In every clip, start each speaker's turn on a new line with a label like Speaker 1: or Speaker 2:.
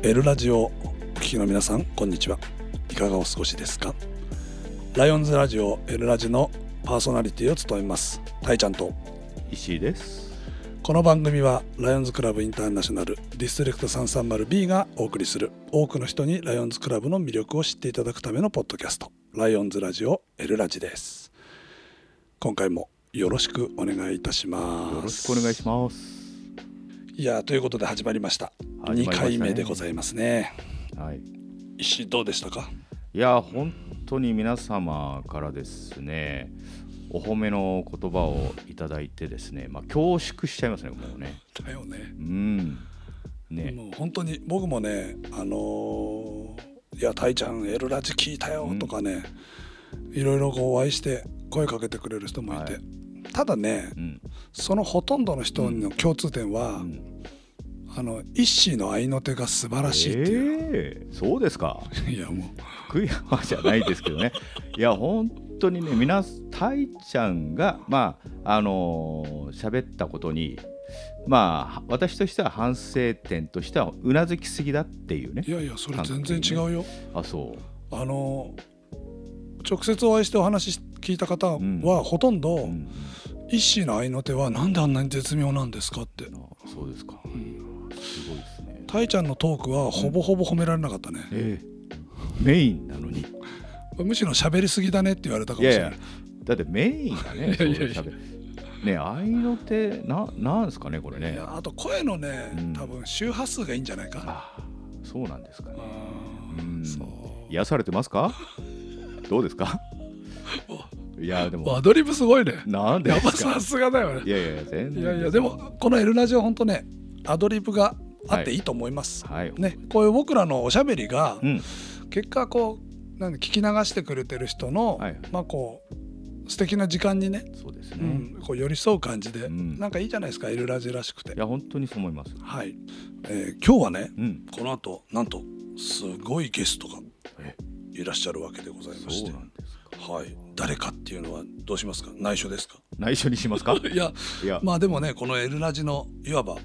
Speaker 1: エルラジオお聞きの皆さんこんにちは。いかがお過ごしですか？ライオンズラジオエルラジのパーソナリティを務めますたいちゃんと。
Speaker 2: 石井です。
Speaker 1: この番組はライオンズクラブインターナショナルディストリクト 330B がお送りする多くの人にライオンズクラブの魅力を知っていただくためのポッドキャストライオンズラジオエルラジです。今回もよろしくお願いいたします。
Speaker 2: よろしくお願いします
Speaker 1: いやということで始まりました。2
Speaker 2: 始まりましたね。
Speaker 1: 回目でございますね。
Speaker 2: はい。
Speaker 1: 石井どうでしたか？
Speaker 2: いや本当に皆様からですねお褒めの言葉をいただいてですねまあ恐縮しちゃいますねもうね。
Speaker 1: だよね。
Speaker 2: うん。ね。
Speaker 1: もう本当に僕もねあのーいやたいちゃんエルラジ聞いたよ」とかね、いろいろこうお会いして声かけてくれる人もいて、
Speaker 2: はい
Speaker 1: ただね
Speaker 2: うん。
Speaker 1: そのほとんどの人の共通点は、
Speaker 2: うん。
Speaker 1: あの一心の合いの手が素晴らしいっていう、
Speaker 2: えーそうですか。
Speaker 1: いやも
Speaker 2: 悔やまじゃないですけどね。いや本当にね皆たいちゃんがまああのー喋ったことにまあ私としては反省点としてはうなずきすぎだっていうね。
Speaker 1: ういやいやそれ全然違うよ、
Speaker 2: あそう。
Speaker 1: あの直接お会いしてお話し聞いた方
Speaker 2: うん。
Speaker 1: はほとんど、
Speaker 2: うん。
Speaker 1: 一心の合いの手はなんであんなに絶妙なんですかって。
Speaker 2: あそうですか、すごいですね。
Speaker 1: たいちゃんのトークはほぼほぼ褒められなかったね、
Speaker 2: ええ。メインなのに。
Speaker 1: むしろ喋りすぎだねって言われたかもしれない。
Speaker 2: だってメインがね。
Speaker 1: いやいやいや。
Speaker 2: ね合いの手ななんですかねこれ
Speaker 1: い
Speaker 2: ね
Speaker 1: やあと声のね、
Speaker 2: うん。
Speaker 1: 多分周波数がいいんじゃないか
Speaker 2: あそうなんですかね。うん。癒されてますか？どうですか？いやでも。
Speaker 1: アドリブすごいね。
Speaker 2: なんで
Speaker 1: やっぱさすがだよね。
Speaker 2: いやいや全然。
Speaker 1: いやいやでもこの「L ラジオ」本当ねアドリブがあってい。いと思います、
Speaker 2: はい。
Speaker 1: ねこういう僕らのおしゃべりが
Speaker 2: うん。
Speaker 1: 結果こうなんで聞き流してくれてる人の、
Speaker 2: はい。
Speaker 1: まあこう素敵な時間にね、
Speaker 2: そうですね、
Speaker 1: うん、こう寄り添う感じで、
Speaker 2: うん。
Speaker 1: なんかいいじゃないですか「L ラジ」らしくて。
Speaker 2: いや本当にそう思います
Speaker 1: はい、えー今日はね
Speaker 2: うん。
Speaker 1: この後なんとすごいゲストが
Speaker 2: え？
Speaker 1: いらっしゃるわけでございまして。
Speaker 2: そうなんですか。
Speaker 1: はい、誰かっていうのはどうしますか？内緒ですか？
Speaker 2: 内緒にしますか？
Speaker 1: いや
Speaker 2: いや、
Speaker 1: まあでもねこの「L ラジ」のいわば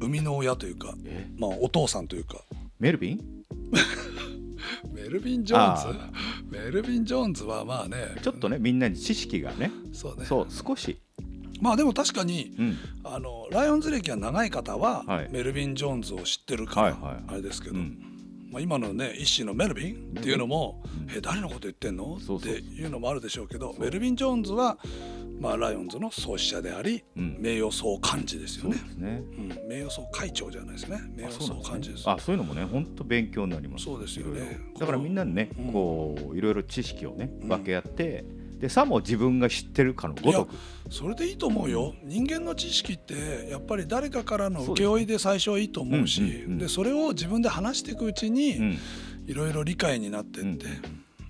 Speaker 1: 生みの親というか、
Speaker 2: え？
Speaker 1: まあ、お父さんというか。
Speaker 2: メルビン？
Speaker 1: メルビン・ジョーンズ？
Speaker 2: あ
Speaker 1: メルビン・ジョーンズはまあね。
Speaker 2: ちょっとねみんなに知識がね。
Speaker 1: そうね。
Speaker 2: そう少し。
Speaker 1: まあでも確かに
Speaker 2: うん。
Speaker 1: あのライオンズ歴が長い方は、
Speaker 2: はい。
Speaker 1: メルビン・ジョーンズを知ってるから、
Speaker 2: はいはい。
Speaker 1: あれですけど、
Speaker 2: うん
Speaker 1: まあ、今のね一種のメルビンっていうのも「え誰のこと言ってんの?」っていうのもあるでしょうけどメルビン・ジョーンズは、まあ、ライオンズの創始者であり、
Speaker 2: うん。
Speaker 1: 名誉総幹事ですよね。
Speaker 2: ね。
Speaker 1: うん、名誉総会長じゃないですね。名
Speaker 2: あ
Speaker 1: 誉総幹事です。
Speaker 2: あそういうのもね本当勉強になります。
Speaker 1: そうですよね。
Speaker 2: だからみんなにね
Speaker 1: うん。
Speaker 2: こういろいろ知識をね
Speaker 1: うん。
Speaker 2: 分け合ってでさも自分が知ってるかのごとく。
Speaker 1: それでいいと思うよ。人間の知識ってやっぱり誰かからの請負いで最初はいいと思うし
Speaker 2: うんうんうん。
Speaker 1: でそれを自分で話していくうちに
Speaker 2: うん。
Speaker 1: いろいろ理解になってって。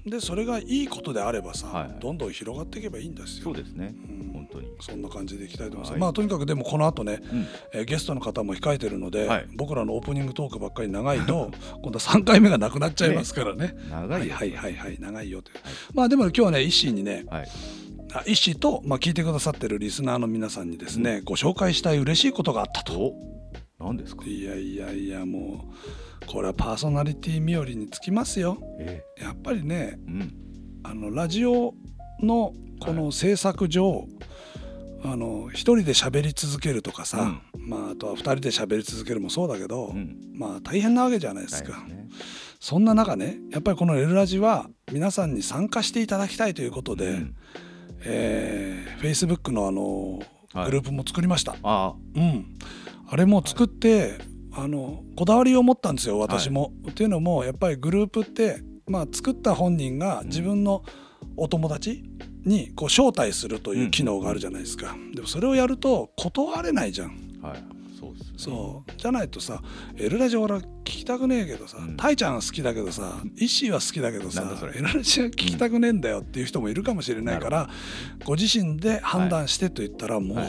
Speaker 1: でそれがいいことであればさ、
Speaker 2: はい。
Speaker 1: どんどん広がっていけばいいんですよ。
Speaker 2: そうですね。
Speaker 1: うん。
Speaker 2: 本当に。
Speaker 1: そんな感じでいきたいと思います。
Speaker 2: はい。
Speaker 1: まあとにかくでもこの後ね、
Speaker 2: うん。
Speaker 1: えーゲストの方も控えてるので、
Speaker 2: はい。
Speaker 1: 僕らのオープニングトークばっかり長いと 今度は3回目がなくなっちゃいますからね。はい
Speaker 2: 長いよ。
Speaker 1: はいはいはい長いよという。まあでも今日はね一心にね
Speaker 2: はい。
Speaker 1: あ一心と、まあ、聞いてくださってるリスナーの皆さんにですね、ご紹介したい嬉しいことがあったと。
Speaker 2: お何ですか？
Speaker 1: いやいやいやもうこれはパーソナリティ冥利につきますよ。
Speaker 2: え
Speaker 1: やっぱりね
Speaker 2: うん。
Speaker 1: あのラジオのこの制作上、あの一人で喋り続けるとかさ、まあ、あとは二人で喋り続けるもそうだけど、
Speaker 2: うん。
Speaker 1: まあ大変なわけじゃないですか、そんな中ねやっぱりこの「エルラジ」は皆さんに参加していただきたいということで、
Speaker 2: うん。
Speaker 1: えー、Facebook のあの
Speaker 2: はい。
Speaker 1: グループも作りました、
Speaker 2: あ
Speaker 1: うん、あれも作って、あのこだわりを持ったんですよ私も。っていうのもやっぱりグループって、まあ、作った本人が自分のお友達にこう招待するという機能があるじゃないですか。でもそれをやると断れないじゃん。
Speaker 2: はい。そうですね。
Speaker 1: そう。じゃないとさ「エルラジ俺は聞きたくねえけどさ、
Speaker 2: うん。
Speaker 1: タイちゃんは好きだけどさイッシーは好きだけどさエルラジは聞きたくねえんだよっていう人もいるかもしれないから、ご自身で判断してと言ったらもう、
Speaker 2: はい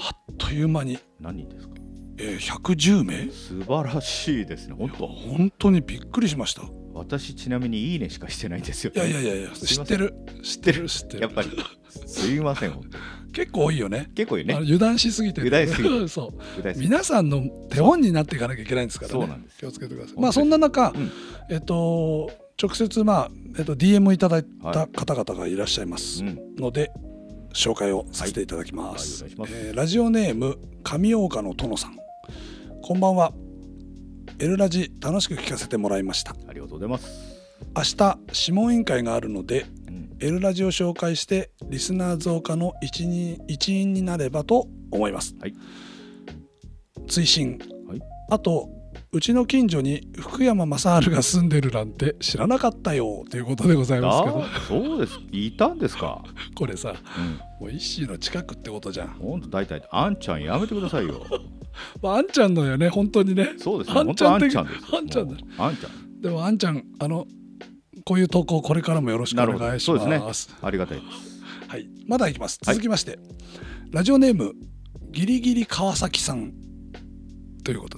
Speaker 1: あっという間に、
Speaker 2: 何人ですか？
Speaker 1: えー110名？
Speaker 2: 素晴らしいですね本当。
Speaker 1: 本当にびっくりしました。い
Speaker 2: 私ちなみにいいねしかしてないんですよ。
Speaker 1: やいやいやいや知ってる。知ってる知ってる。
Speaker 2: やっぱり。すいません
Speaker 1: 結構多いよね。
Speaker 2: 結構いいね。
Speaker 1: 油断しすぎてる
Speaker 2: 油断しすぎて。
Speaker 1: そう。皆さんの手本になっていかなきゃいけないんですからね。
Speaker 2: そうなんです
Speaker 1: 気をつけてください。まあそんな中、
Speaker 2: うん。
Speaker 1: えっと直接まあ、えっと、DM いただいた
Speaker 2: はい。
Speaker 1: 方々がいらっしゃいます
Speaker 2: うん。
Speaker 1: ので、紹介をさせていただきます,、
Speaker 2: はい。はいお願いします。
Speaker 1: えーラジオネーム上岡の殿さん。こんばんはエルラジ楽しく聞かせてもらいました。
Speaker 2: ありがとうございます、
Speaker 1: 明日諮問委員会があるので
Speaker 2: うん。
Speaker 1: エルラジを紹介してリスナー増加の一員一員になればと思います、
Speaker 2: はい。
Speaker 1: 追伸、
Speaker 2: はい。
Speaker 1: あとうちの近所に福山雅治が住んでるなんて知らなかったよということでございますけど。
Speaker 2: あそうです。いたんですか？
Speaker 1: これさ
Speaker 2: うん。
Speaker 1: もう一ッの近くってことじゃん、
Speaker 2: ほんと大体あんちゃんやめてくださいよ。
Speaker 1: まあ、あんちゃんのよね本当にね。
Speaker 2: そうですね
Speaker 1: あんちゃん
Speaker 2: あんちゃんですよ。
Speaker 1: あんちゃん
Speaker 2: あんちゃん。
Speaker 1: でもあんちゃんあのこういう投稿これからもよろしくお願いします。
Speaker 2: なるほどそうですありがたいです。
Speaker 1: はい、まだいきます。
Speaker 2: はい。
Speaker 1: 続きまして、ラジオネームギリギリ川崎さん。ということで、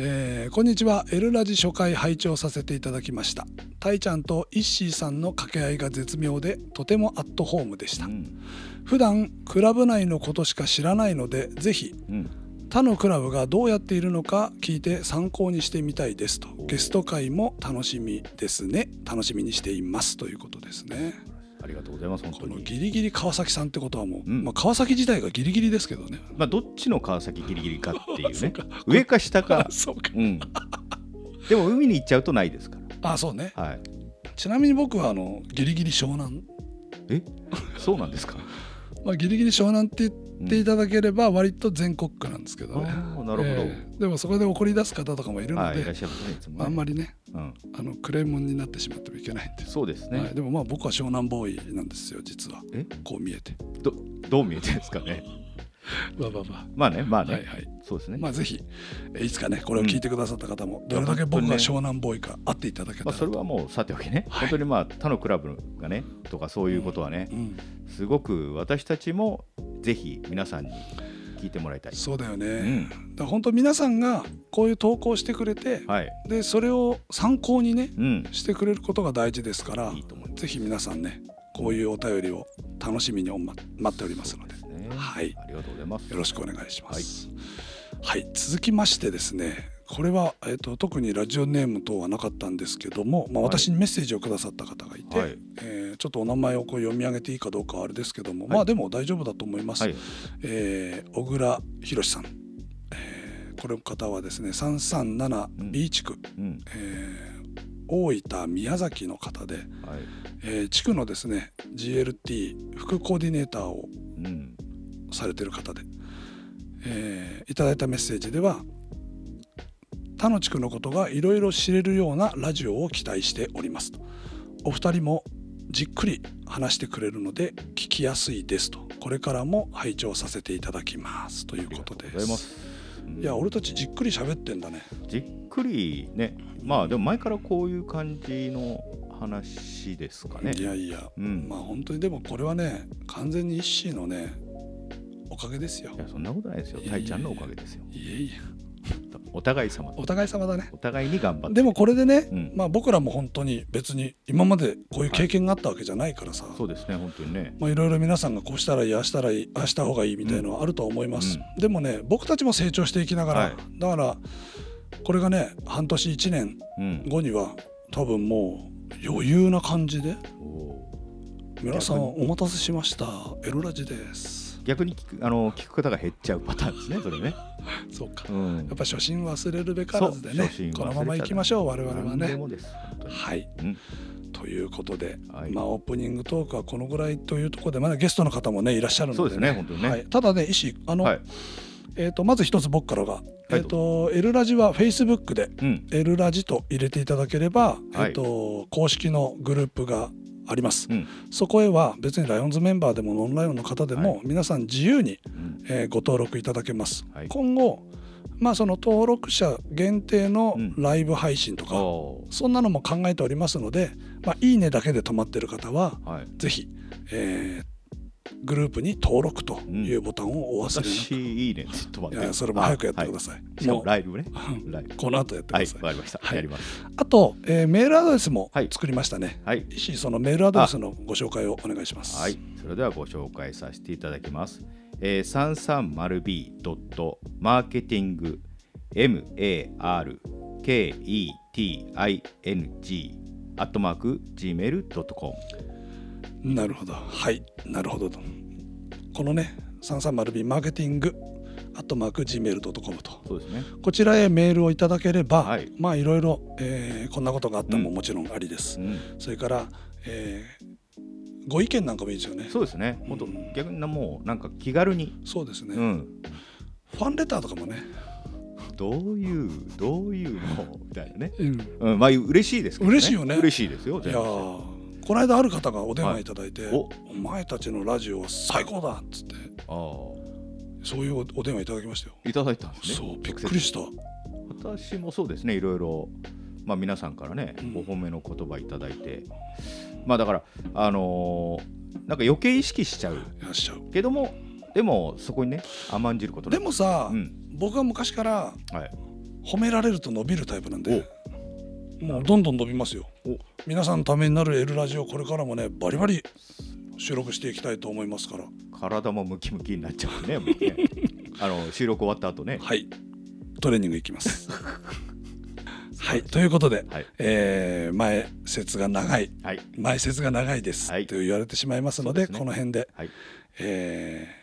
Speaker 1: えーこんにちは。エルラジ初回拝聴させていただきました。たいちゃんとイッシーさんの掛け合いが絶妙でとてもアットホームでした
Speaker 2: う。ん
Speaker 1: 普段クラブ内のことしか知らないので、ぜひ
Speaker 2: うん
Speaker 1: 他のクラブがどうやっているのか聞いて参考にしてみたいですと。ゲスト会も楽しみですね。楽しみにしていますということですね。
Speaker 2: ありがとうございます本当に。
Speaker 1: ギリギリ川崎さんってことはもう、
Speaker 2: うん。
Speaker 1: まあ、川崎自体がギリギリですけどね。
Speaker 2: まあどっちの川崎ギリギリかっていうね。上か下か。
Speaker 1: そうか。
Speaker 2: うん。でも海に行っちゃうとないですか
Speaker 1: あそうね。
Speaker 2: らはい。
Speaker 1: ちなみに僕はあのギリギリ湘南、
Speaker 2: え？そうなんですか？
Speaker 1: まあ、ギリギリ湘南って言っていただければ割と全国区なんですけどね。
Speaker 2: ああなるほど、
Speaker 1: ええ。でもそこで怒り出す方とかもいるので、
Speaker 2: ね
Speaker 1: あんまりね
Speaker 2: うん、
Speaker 1: あのクレームになってしまってもいけないんで。す。
Speaker 2: そうですね、
Speaker 1: はい、でもまあ僕は湘南ボーイなんですよ実は。
Speaker 2: え？
Speaker 1: こう見えて。
Speaker 2: どどう見えてですかね？
Speaker 1: まあまあま
Speaker 2: まあねまあ
Speaker 1: あ、
Speaker 2: ね、
Speaker 1: はいはい。
Speaker 2: そうですね、
Speaker 1: まあぜひえいつかねこれを聞いてくださった方もどれだけ僕が湘南ボーイか会っていただけた
Speaker 2: まあ、それはもうさておきね、
Speaker 1: はい。
Speaker 2: 本当にまあ他のクラブがねとかそういうことはね、
Speaker 1: うん、
Speaker 2: すごく私たちもぜひ皆さんに聞いてもらいたい。
Speaker 1: そうだよね、
Speaker 2: うん。
Speaker 1: だ本当皆さんがこういう投稿してくれて、
Speaker 2: はい、
Speaker 1: でそれを参考にね
Speaker 2: うん、
Speaker 1: してくれることが大事ですから
Speaker 2: いい。
Speaker 1: ぜひ皆さんねこういうお便りを楽しみに待っておりますので
Speaker 2: ね。
Speaker 1: はい。
Speaker 2: ありがとうございます。
Speaker 1: よろしくお願いします。はい、続きましてですねこれは、えー、と特にラジオネーム等はなかったんですけども、まあ、
Speaker 2: はい。
Speaker 1: 私にメッセージをくださった方がいて、
Speaker 2: はい。
Speaker 1: えーちょっとお名前をこう読み上げていいかどうかはあれですけども、
Speaker 2: はい。
Speaker 1: まあでも大丈夫だと思います。
Speaker 2: はい、
Speaker 1: えー小倉博さん、えーこの方はですね337
Speaker 2: うん。
Speaker 1: B 地区、
Speaker 2: うん、
Speaker 1: えー大分宮崎の方で、
Speaker 2: はい、
Speaker 1: えー地区のですね GLT 副コーディネーターを
Speaker 2: うん、
Speaker 1: されてる方で、えーいただいたメッセージでは他の地区のことがいろいろ知れるようなラジオを期待しております。と。お二人もじっくり話してくれるので聞きやすいです。と。これからも拝聴させていただきます。ということで
Speaker 2: す。
Speaker 1: す。
Speaker 2: うん。
Speaker 1: いや俺たちじっくり喋ってんだね。
Speaker 2: じっくりね、まあでも前からこういう感じの話ですかね。
Speaker 1: いやいや、
Speaker 2: うん。
Speaker 1: まあ本当にでもこれはね完全に一心のねおかげですよ。
Speaker 2: いやそんなことないですよ。たいちゃんのおかげですよ。
Speaker 1: いえいえ
Speaker 2: お互い様。
Speaker 1: お互い様だね。
Speaker 2: お互いに頑張って。
Speaker 1: でもこれでね、
Speaker 2: うん。
Speaker 1: まあ僕らも本当に別に今までこういう経験があったわけじゃないからさ、
Speaker 2: そうですね、本当にね。
Speaker 1: まあいろいろ皆さんがこうしたらいいああしたらいいああした方がいいみたいのはあるとは思います、
Speaker 2: う
Speaker 1: でもね僕たちも成長していきながら、
Speaker 2: はい。
Speaker 1: だからこれがね半年1年
Speaker 2: うん。
Speaker 1: 後には多分もう余裕な感じで皆さん
Speaker 2: 逆
Speaker 1: お待たせしました。エロラジです
Speaker 2: 逆に聞くあの聞く方が減っちゃうパターンですね、それね。
Speaker 1: そうか。
Speaker 2: うん。
Speaker 1: やっぱ初心忘れるべからずでねこのまま行きましょう我々はね。はい。
Speaker 2: うん。
Speaker 1: ということで、
Speaker 2: はい。
Speaker 1: まあ、オープニングトークはこのぐらいというところでまだゲストの方もねいらっしゃるので、
Speaker 2: そうですね本当にね。
Speaker 1: はい、ただね石あの、
Speaker 2: はい。
Speaker 1: えー、とまず一つ僕からが、
Speaker 2: い。
Speaker 1: えー、とエルラジはフェイスブックで
Speaker 2: うん。
Speaker 1: エルラジと入れていただければ、え
Speaker 2: はい。
Speaker 1: ー、と公式のグループがあります、
Speaker 2: うん。
Speaker 1: そこへは別にライオンズメンバーでもノンライオンの方でも、
Speaker 2: はい。
Speaker 1: 皆さん自由に、
Speaker 2: うん。
Speaker 1: えーご登録いただけます、
Speaker 2: はい。
Speaker 1: 今後まあその登録者限定の
Speaker 2: うん。
Speaker 1: ライブ配信とか、
Speaker 2: お
Speaker 1: そんなのも考えておりますので、まあ、いいねだけで止まってる方は
Speaker 2: ーはい。
Speaker 1: ぜひ、えーグループに登録というボタンをお忘れなく、
Speaker 2: 私いいね。ちょっと待って。
Speaker 1: それも早くやってください。
Speaker 2: あしかもライブね。ライブ。
Speaker 1: この後やってく
Speaker 2: はい
Speaker 1: ださい、
Speaker 2: わかりました、
Speaker 1: はい。
Speaker 2: やります。
Speaker 1: あと、えーメールアドレスも
Speaker 2: はい。
Speaker 1: 作りましたね、
Speaker 2: はい。
Speaker 1: 石井そのメールアドレスのご紹介をお願いします。
Speaker 2: はい、それではご紹介させていただきます。えー、330b.marketing m-a-r-k-e-t-i-n-g アットマーク gmail.com
Speaker 1: なるほど。はい。なるほど。このね 330B マーケティングアットマーク Gmail.com と。
Speaker 2: そうですね。
Speaker 1: こちらへメールをいただければ、
Speaker 2: はい。
Speaker 1: まあいろいろ、えーこんなことがあったも
Speaker 2: うん。
Speaker 1: もちろんありです、
Speaker 2: うん、
Speaker 1: それから、えーご意見なんかもいいですよね。
Speaker 2: そうですね。もっと
Speaker 1: うん
Speaker 2: 逆になもうなんか気軽に、
Speaker 1: そうですね、
Speaker 2: うん、
Speaker 1: ファンレターとかもね、
Speaker 2: どういうどういうの？みたいなね。
Speaker 1: うん。
Speaker 2: うん、まあ嬉しいですけどね。
Speaker 1: 嬉しいよね。
Speaker 2: 嬉しいですよ。
Speaker 1: いやーこの間ある方がお電話い。ただいて、
Speaker 2: はいお。
Speaker 1: お前たちのラジオは最高だっつって。
Speaker 2: あ
Speaker 1: そういうおお電話いただきましたよ、
Speaker 2: あ、いただいたんですね。
Speaker 1: そうびっくりした。
Speaker 2: 私もそうですねいろいろ、まあ、皆さんからね、
Speaker 1: うん。
Speaker 2: お褒めの言葉いただいて。まあだからあのーなんか余計意識しちゃう。けどもでもそこにね甘んじること
Speaker 1: でもさ、
Speaker 2: うん。
Speaker 1: 僕は昔から
Speaker 2: はい、
Speaker 1: 褒められると伸びるタイプなんで。
Speaker 2: お
Speaker 1: もうどんどん伸びますよ。
Speaker 2: お。
Speaker 1: 皆さんのためになる L ラジオこれからもねバリバリ収録していきたいと思いますから。
Speaker 2: 体もムキムキになっちゃうねもうね。あの収録終わった後ね。
Speaker 1: はい。トレーニングいきます。はい。ということで、
Speaker 2: はい。
Speaker 1: えー前説が長い。
Speaker 2: はい。
Speaker 1: 前説が長いです、
Speaker 2: はい。
Speaker 1: と言われてしまいますので
Speaker 2: ね。
Speaker 1: この辺で、
Speaker 2: はい。
Speaker 1: えー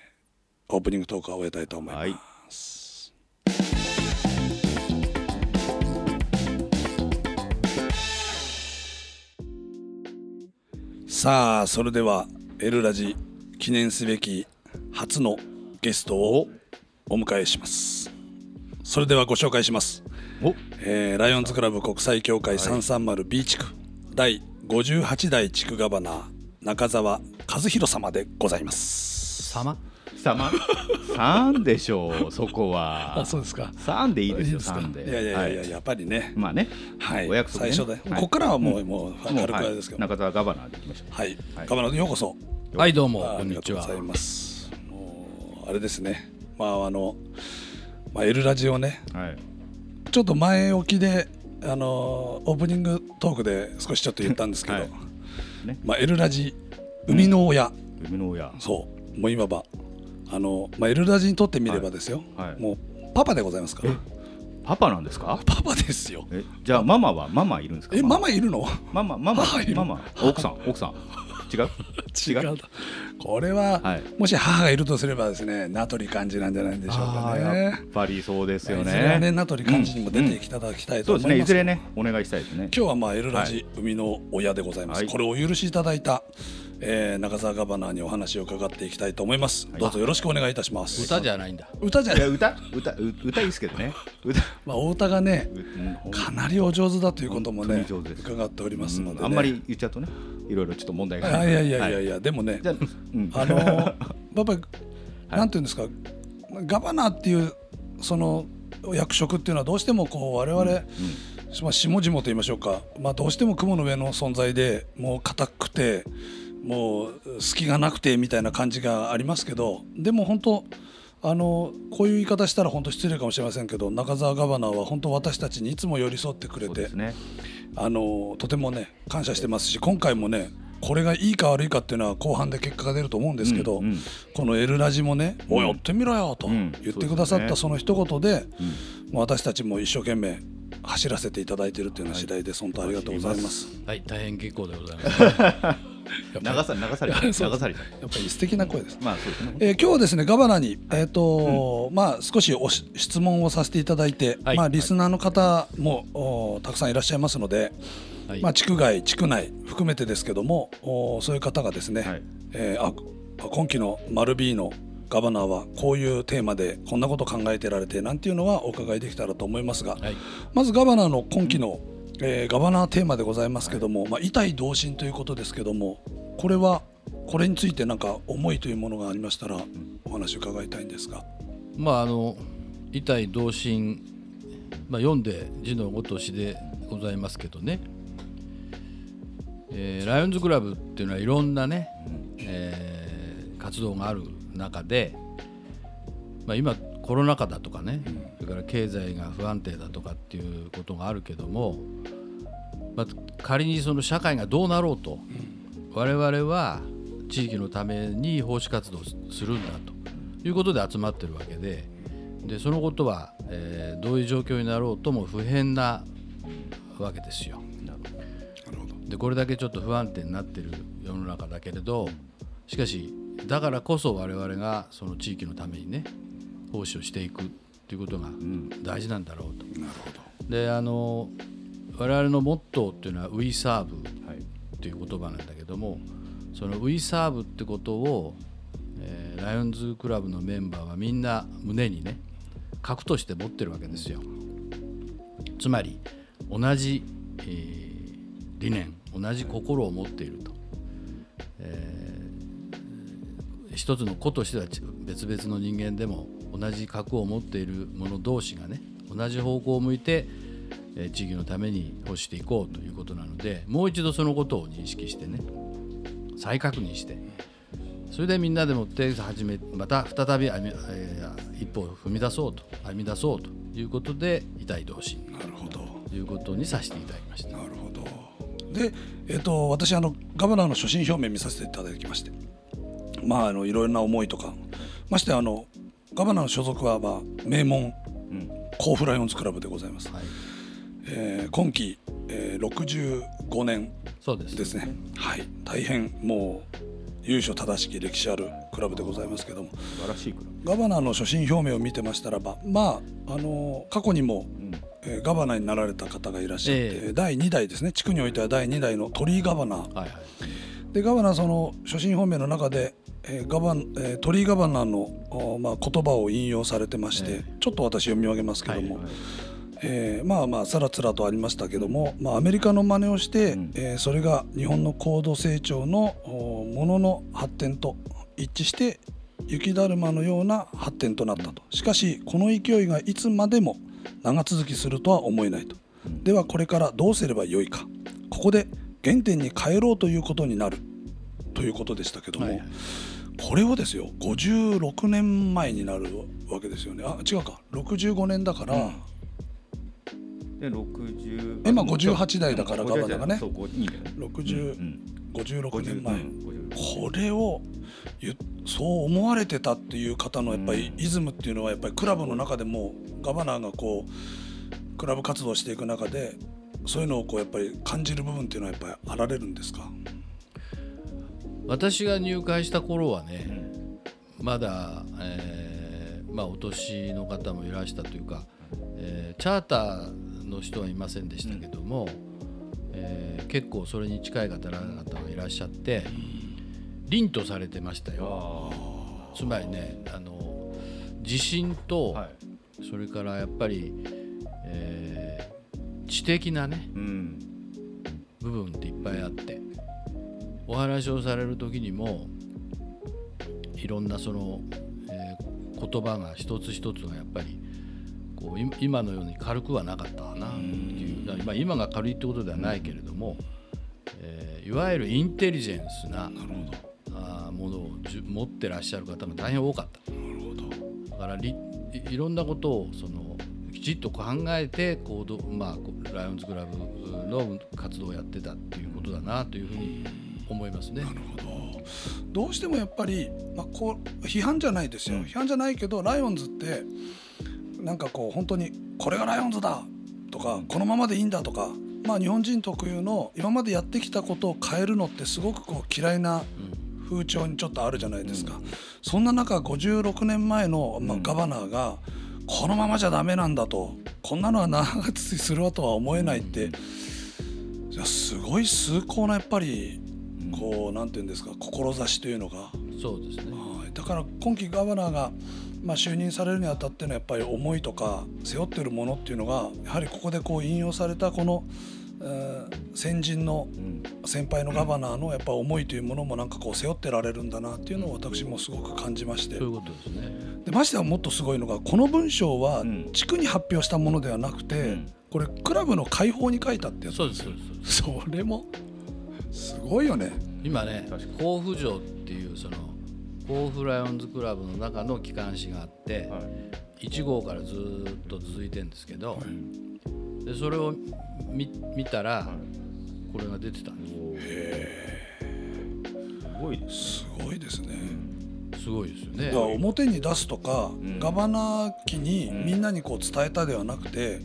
Speaker 1: オープニングトークは終えたいと思います、さあそれでは「エルラジ」記念すべき初のゲストをお迎えします。それではご紹介します。
Speaker 2: お。
Speaker 1: えーライオンズクラブ国際協会 330B 地区、第58代地区ガバナー中澤和弘様でございます。
Speaker 3: 様？
Speaker 2: 様。3でしょうそこは。
Speaker 1: そうですか。
Speaker 2: 3でいいですよ
Speaker 1: か。
Speaker 2: 3で。
Speaker 1: いやいやいやい。や、っぱりね。
Speaker 2: まあね。
Speaker 1: はい。
Speaker 2: お約束ね。
Speaker 1: 最初で、
Speaker 2: はい。
Speaker 1: ここからはもう、
Speaker 2: うん。
Speaker 1: もう軽くあ
Speaker 2: はい
Speaker 1: れですけど。
Speaker 2: 中澤ガバナーでいきましょう。
Speaker 1: はい。
Speaker 2: はい。
Speaker 1: ガバナーようこそ。
Speaker 3: はいどうも。
Speaker 1: あ
Speaker 3: こんにちは。
Speaker 1: ありがとうございます。もうあれですね。まああの、まあエルラジオね、
Speaker 2: はい。
Speaker 1: ちょっと前置きで。あのオープニングトークで少しちょっと言ったんですけど、
Speaker 2: はい。ね。
Speaker 1: まあ、エルラジ生みの親、
Speaker 2: 海の親。
Speaker 1: そう。もう今ばあの、まあ、エルラジにとってみればですよ、
Speaker 2: はい。はい
Speaker 1: もうパパでございますから。
Speaker 2: パパなんですか？
Speaker 1: パパですよ。
Speaker 2: えじゃあママはママいるんですか？
Speaker 1: えママ。いるの？
Speaker 2: ママママ。ママ奥さん奥さん。違う？違う？
Speaker 1: これは、
Speaker 2: はい。
Speaker 1: もし母がいるとすればですね名取幹事なんじゃないでしょうか
Speaker 2: あーや
Speaker 1: ね
Speaker 2: っぱりそうですよ
Speaker 1: ね。
Speaker 2: ね
Speaker 1: 名取幹事にも出ていただきたいと
Speaker 2: そうですね。いずれねお願いしたいですね。
Speaker 1: 今日はまあエルラジ生みの親でございます、
Speaker 2: はい。
Speaker 1: これをお許しいただいた、えー中澤ガバナーにお話を伺っていきたいと思います、どうぞよろしくお願いいたします。
Speaker 3: 歌じゃないんだ。
Speaker 1: 歌じゃない。
Speaker 2: 歌歌う歌いいですけどね。歌。
Speaker 1: まあお歌がね
Speaker 2: ううん。
Speaker 1: かなりお上手だということもね伺っておりますので、ね。
Speaker 2: あんまり言っちゃうとねいろいろちょっと問題が。
Speaker 1: いやいやいやいや
Speaker 2: はい。
Speaker 1: や、でもね
Speaker 2: じゃあうん。
Speaker 1: あの やっぱり、なんていうんですかガバナーっていうその役職っていうのはどうしてもこう我々、まあ、下々と言いましょうか、まあ、どうしても雲の上の存在でもう硬くてもう隙がなくてみたいな感じがありますけどでも本当あのこういう言い方したら本当失礼かもしれませんけど中澤ガバナーは本当私たちにいつも寄り添ってくれて
Speaker 2: ね。
Speaker 1: あのとてもね感謝してますし今回もねこれがいいか悪いかっていうのは後半で結果が出ると思うんですけど、
Speaker 2: うんうん。
Speaker 1: この「L ラジ」もね「
Speaker 2: うん。
Speaker 1: おいやってみろよ」と
Speaker 2: うん
Speaker 1: 言ってくださったその一言で、
Speaker 2: うん。
Speaker 1: もう私たちも一生懸命走らせていただいているというような次第です、本当ありがとうございます。
Speaker 3: はい大変結構でございます
Speaker 2: 流さ流され流され
Speaker 1: やっぱり素敵な声です。
Speaker 2: うまあそうですね。
Speaker 1: えー今日はですねガバナに、えーとまあ、少しおし質問をさせていただいて、
Speaker 3: はい。
Speaker 1: まあ、リスナーの方も、おたくさんいらっしゃいますので、
Speaker 3: はい。
Speaker 1: まあ、地区外地区内含めてですけどもおそういう方がですね、
Speaker 2: はい。
Speaker 1: えーあ今期の丸 B のガバナーはこういうテーマでこんなこと考えてられてなんていうのはお伺いできたらと思いますが、
Speaker 3: はい。
Speaker 1: まずガバナーの今期の、えーガバナーテーマでございますけども、まあ、痛い同心ということですけどもこれはこれについて何か思いというものがありましたらお話を伺いたいんですが。
Speaker 3: まああの「痛い同心」まあ、読んで字のごとしでございますけどね、えーライオンズクラブっていうのはいろんなね、えー活動がある中で、まあ、今コロナ禍だとかね、それから経済が不安定だとかっていうことがあるけども、まあ、仮にその社会がどうなろうと、我々は地域のために奉仕活動をするんだということで集まってるわけででそのことは、えーどういう状況になろうとも不変なわけですよ。でこれだけちょっと不安定になってる世の中だけれどしかしだからこそ我々がその地域のためにね奉仕をしていくということが大事なんだろうと。
Speaker 1: なるほど
Speaker 3: であの我々のモットーっていうのは「We Serve」
Speaker 2: はい
Speaker 3: う言葉なんだけどもその「We Serve」ってことを、えーライオンズクラブのメンバーはみんな胸にね核として持ってるわけですよ。つまり同じ、えー理念同じ心を持っていると、えー一つの個としてはち別々の人間でも同じ核を持っている者同士がね同じ方向を向いて、えー地域のために欲していこうということなのでもう一度そのことを認識してね再確認してそれでみんなでもって始めまた再びえー一歩を踏み出そうと歩み出そうということで痛い同心。
Speaker 1: なるほど。
Speaker 3: ということにさせていただきました。
Speaker 1: なるほど。で、えっと私あのガバナーの所信表明見させていただきましてまああのいろいろな思いとかましてあのガバナーの所属は、まあ、名門
Speaker 2: うん。
Speaker 1: 甲府ライオンズクラブでございます、
Speaker 3: はい、
Speaker 1: えー今季、えー65年
Speaker 3: です
Speaker 1: ですね。はい。大変もう由緒正しき歴史あるクラブでございますけども。
Speaker 2: 素晴らしいクラ
Speaker 1: ガバナーの所信表明を見てましたらばまああの過去にも
Speaker 2: ブ、うん。
Speaker 1: えーガバナーになられた方がいらっしゃって、
Speaker 3: ええ。
Speaker 1: 第2代ですね。地区においては第2代の鳥居ガバナ。ー
Speaker 3: はいはい
Speaker 1: でガバナーその所信表明の中で、えーガバンえー鳥居ガバナーの、おまあ、言葉を引用されてまして、
Speaker 3: え
Speaker 1: ちょっと私読み上げますけども、
Speaker 3: はい
Speaker 1: えーまあまあさらつらとありましたけども、まあ、アメリカの真似をして、
Speaker 2: うん。
Speaker 1: えーそれが日本の高度成長のおものの発展と一致して雪だるまのような発展となったと。しかしこの勢いがいつまでも長続きするとは思えないと。
Speaker 2: うん。
Speaker 1: ではこれからどうすればよいか。ここで原点に帰ろうということになる。ということでしたけども、
Speaker 3: はい。はい
Speaker 1: これをですよ56年前になるわけですよね。あ違うか。65年だから、
Speaker 2: うん。で60
Speaker 1: 今58代だから
Speaker 2: うん
Speaker 1: ガバナがね。
Speaker 2: そうこういいん。だよね
Speaker 1: 60
Speaker 2: うん
Speaker 1: 56年前、
Speaker 2: うん50
Speaker 1: これをゆそう思われてたっていう方のやっぱり
Speaker 2: うん。
Speaker 1: イズムっていうのはやっぱりクラブの中でもガバナーがこうクラブ活動していく中でそういうのをこうやっぱり感じる部分っていうのはやっぱりあられるんですか？
Speaker 3: 私が入会した頃は
Speaker 2: う
Speaker 3: ね
Speaker 2: ん。
Speaker 3: まだ、えーまあ、お年の方もいらしたというか、えーチャーターの人はいませんでしたけども、えー結構それに近い方々がいらっしゃって凛とされてましたよ。
Speaker 2: あ
Speaker 3: つまりねあの地震と、
Speaker 2: ーはい。
Speaker 3: それからやっぱり、えー知的なね
Speaker 2: うん。
Speaker 3: 部分っていっぱいあってお話をされる時にもいろんなその、えー言葉が一つ一つがやっぱりこうい今のように軽くはなかったかなっていう。まあ今が軽いってことではないけれども、えーいわゆるインテリジェンスな
Speaker 1: な
Speaker 3: あーものを持ってらっしゃる方が大変多かった。
Speaker 1: なるほど。
Speaker 3: だからいろんなことをそのきちっと考えて行動、まあ、ライオンズクラブの活動をやってたっていうことだなというふうに思いますね。
Speaker 1: なるほど。どうしてもやっぱり、まあ、こう批判じゃないですよ、
Speaker 2: うん。
Speaker 1: 批判じゃないけどライオンズってなんかこう本当にこれがライオンズだとかこのままでいいんだとか、まあ、日本人特有の今までやってきたことを変えるのってすごくこう嫌いな
Speaker 3: うん。
Speaker 1: 風潮にちょっとあるじゃないですか、そんな中56年前の、まあ、
Speaker 2: うん。
Speaker 1: ガバナーがこのままじゃダメなんだとこんなのは長続きするとは思えないって、すごい崇高なやっぱりこうなんていうんですか志というのが、
Speaker 3: そうですね。
Speaker 1: はいだから今期ガバナーが、まあ、就任されるにあたってのやっぱり思いとか背負ってるものっていうのがやはりここでこう引用されたこの、えー先人の
Speaker 2: うん
Speaker 1: 先輩のガバナーのやっぱ思いというものもなんかこう背負ってられるんだなっていうのを私もすごく感じまして
Speaker 3: そういうことですね。
Speaker 1: でましてはもっとすごいのがこの文章は
Speaker 2: うん。
Speaker 1: 地区に発表したものではなくて、
Speaker 2: うん。
Speaker 1: これクラブの会報に書いたってやつ。
Speaker 3: そうですそ
Speaker 1: れもすごいよね。
Speaker 3: 今ね甲府城っていうその甲府ライオンズクラブの中の機関誌があって、
Speaker 2: はい。
Speaker 3: 1号からずーっと続いてるんですけど、でそれを見見たら、これが出てたんです。
Speaker 2: すごいです
Speaker 1: すごいですね。
Speaker 3: すごいですよね。
Speaker 1: 表に出すとか、
Speaker 2: ん。
Speaker 1: ガバナー機にみんなにこう伝えたではなくて、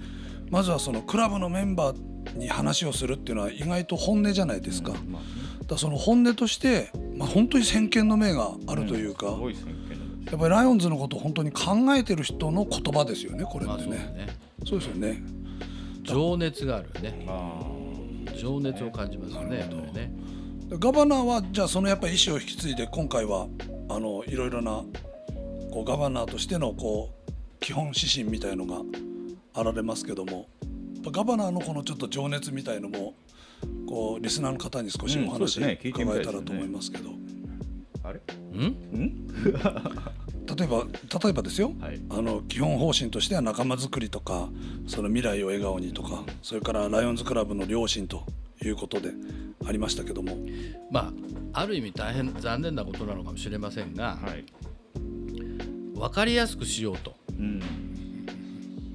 Speaker 1: まずはそのクラブのメンバーに話をするっていうのは意外と本音じゃないですか。
Speaker 2: まあ
Speaker 1: らその本音として、まあ、本当に先見の明があるというか、
Speaker 2: すごい先見の
Speaker 1: やっぱりライオンズのことを本当に考えてる人の言葉ですよねこれ
Speaker 3: まあ
Speaker 1: ってね。
Speaker 3: そう
Speaker 1: ですよね。
Speaker 3: 情熱があるよね。
Speaker 2: あ
Speaker 3: 情熱を感じますよね。ね
Speaker 1: ガバナーはじゃあそのやっぱり意思を引き継いで今回はあのいろいろなこうガバナーとしてのこう基本指針みたいのがあられますけどもやっぱガバナーのこのちょっと情熱みたいのもこうリスナーの方に少し
Speaker 2: うん
Speaker 1: お話伺えたらと思いますけど、
Speaker 2: ああれ
Speaker 3: うん？
Speaker 2: ん
Speaker 1: 例えば例えばですよ、
Speaker 2: はい。
Speaker 1: あの基本方針としては仲間づくりとかその未来を笑顔にとかそれからライオンズクラブの良心ということでありましたけども。
Speaker 3: まあある意味大変残念なことなのかもしれませんが、
Speaker 2: はい。
Speaker 3: 分かりやすくしようと。
Speaker 2: うん。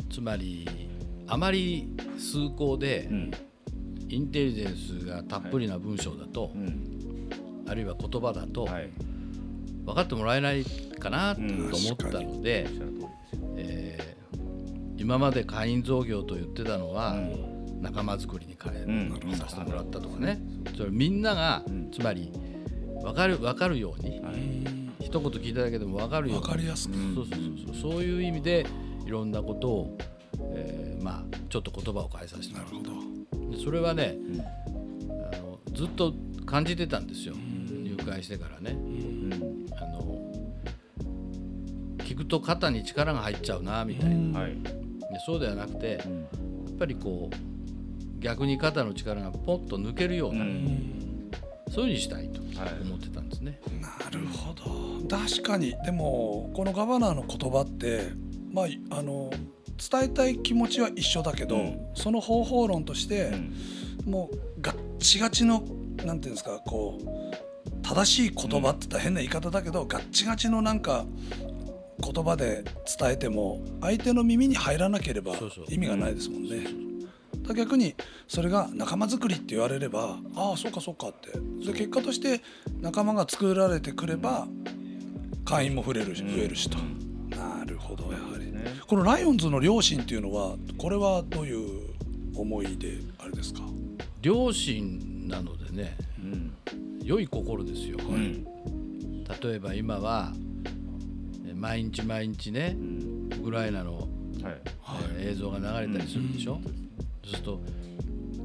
Speaker 3: つまりあまり崇高で
Speaker 2: うん。
Speaker 3: インテリジェンスがたっぷりな文章だと、
Speaker 2: うん。
Speaker 3: あるいは言葉だと
Speaker 2: はい。
Speaker 3: 分かってもらえないかなと
Speaker 2: うん
Speaker 3: 思ったのでえー今まで会員造業と言ってたのは、
Speaker 2: うん
Speaker 3: 仲間づくりに変え、
Speaker 2: うん。
Speaker 3: させてもらったとかね。それみんなが、
Speaker 2: うん。
Speaker 3: つまり分かる分かるように、
Speaker 2: はい。
Speaker 3: 一言聞いただけでも分かるように
Speaker 1: 分かりやすく、
Speaker 3: そうそうそうそう。いう意味でいろんなことを、えーまあちょっと言葉を変えさせてもら
Speaker 1: なるほど。
Speaker 3: うでそれはね、あのずっと感じてたんですよ、入会してからね。
Speaker 2: うん。
Speaker 3: あの聞くと肩に力が入っちゃうなみたいな、
Speaker 2: はい。
Speaker 3: でそうではなくてや
Speaker 2: うん。
Speaker 3: っぱりこう逆に肩の力がポッと抜けるよう
Speaker 2: う
Speaker 3: な、
Speaker 2: ん。
Speaker 3: そういうふうにしたいと
Speaker 2: はい。
Speaker 3: 思ってたんですね。
Speaker 1: なるほど。確かに。でもこのガバナーの言葉ってまああの伝えたい気持ちは一緒だけど、
Speaker 2: うん。
Speaker 1: その方法論として
Speaker 2: う、ん。
Speaker 1: もうガッチガチのなんていうんですかこう正しい言葉って言ったら変な言い方だけど、ガッチガチのなんか言葉で伝えても相手の耳に入らなければ
Speaker 3: そうそう。
Speaker 1: 意味がないですもんね。だから逆にそれが仲間作りって言われればああそうかそうかって。で結果として仲間が作られてくれば会員も増えるし
Speaker 2: うん。
Speaker 1: 増えるしと、なるほどやはり、
Speaker 2: ね。
Speaker 1: このライオンズの両親っていうのはこれはどういう思いであれですか、
Speaker 3: 両親なのでね
Speaker 2: うん。
Speaker 3: 良い心ですよ。
Speaker 2: うん。
Speaker 3: 例えば今はえ毎日毎日ね
Speaker 2: うん。
Speaker 3: ウクライナの、
Speaker 2: はい。
Speaker 3: えー映像が流れたりするでしょ、そうすると